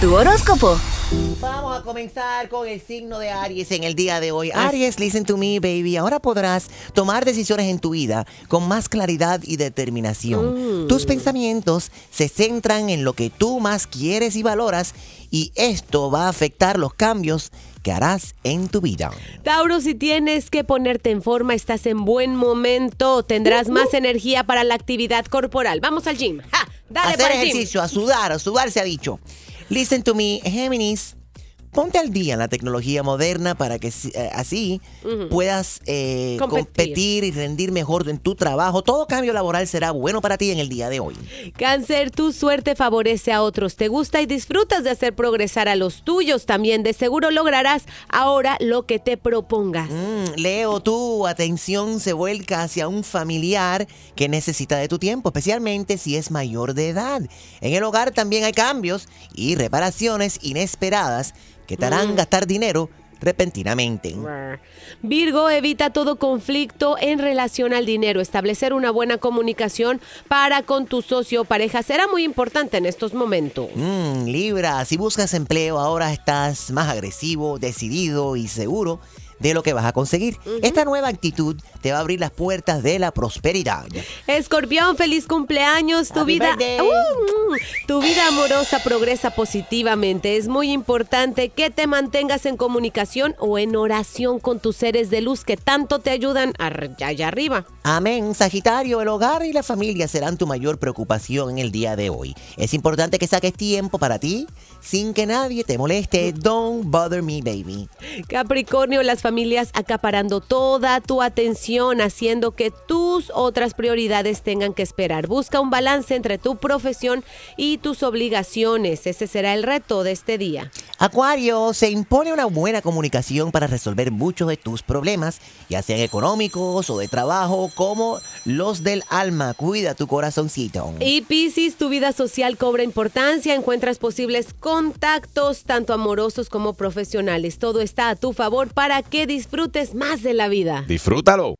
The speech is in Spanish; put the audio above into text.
Tu horóscopo. Vamos a comenzar con el signo de Aries en el día de hoy. Aries, listen to me, baby. Ahora podrás tomar decisiones en tu vida con más claridad y determinación. Tus pensamientos se centran en lo que tú más quieres y valoras y esto va a afectar los cambios que harás en tu vida. Tauro, si tienes que ponerte en forma, estás en buen momento. Tendrás más energía para la actividad corporal. Vamos al gym. ¡Ja! Dale Hacer para el gym. ejercicio, a sudar, a sudar se ha dicho. Listen to me, Géminis. Ponte al día en la tecnología moderna para que eh, así puedas eh, Competir. competir y rendir mejor en tu trabajo. Todo cambio laboral será bueno para ti en el día de hoy. Cáncer, tu suerte favorece a otros. Te gusta y disfrutas de hacer progresar a los tuyos. También de seguro lograrás ahora lo que te propongas. Mm, Leo, tu atención se vuelca hacia un familiar que necesita de tu tiempo, especialmente si es mayor de edad. En el hogar también hay cambios y reparaciones inesperadas que te harán gastar dinero repentinamente. Virgo, evita todo conflicto en relación al dinero. Establecer una buena comunicación para con tu socio o pareja será muy importante en estos momentos. Mm, Libra, si buscas empleo ahora estás más agresivo, decidido y seguro de lo que vas a conseguir. Esta nueva actitud te va a abrir las puertas de la prosperidad. Escorpión, feliz cumpleaños. Tu Happy vida. Uh, tu vida amorosa progresa positivamente. Es muy importante que te mantengas en comunicación o en oración con tus seres de luz que tanto te ayudan allá arriba. Amén, Sagitario, el hogar y la familia serán tu mayor preocupación en el día de hoy. Es importante que saques tiempo para ti sin que nadie te moleste. Don't bother me, baby. Capricornio, las familias acaparando toda tu atención, haciendo que tus otras prioridades tengan que esperar. Busca un balance entre tu profesión y tus obligaciones. Ese será el reto de este día. Acuario, se impone una buena comunicación para resolver muchos de tus problemas, ya sean económicos o de trabajo, como los del alma. Cuida tu corazoncito. Y Piscis, tu vida social cobra importancia, encuentras posibles contactos, tanto amorosos como profesionales. Todo está a tu favor para que disfrutes más de la vida. Disfrútalo.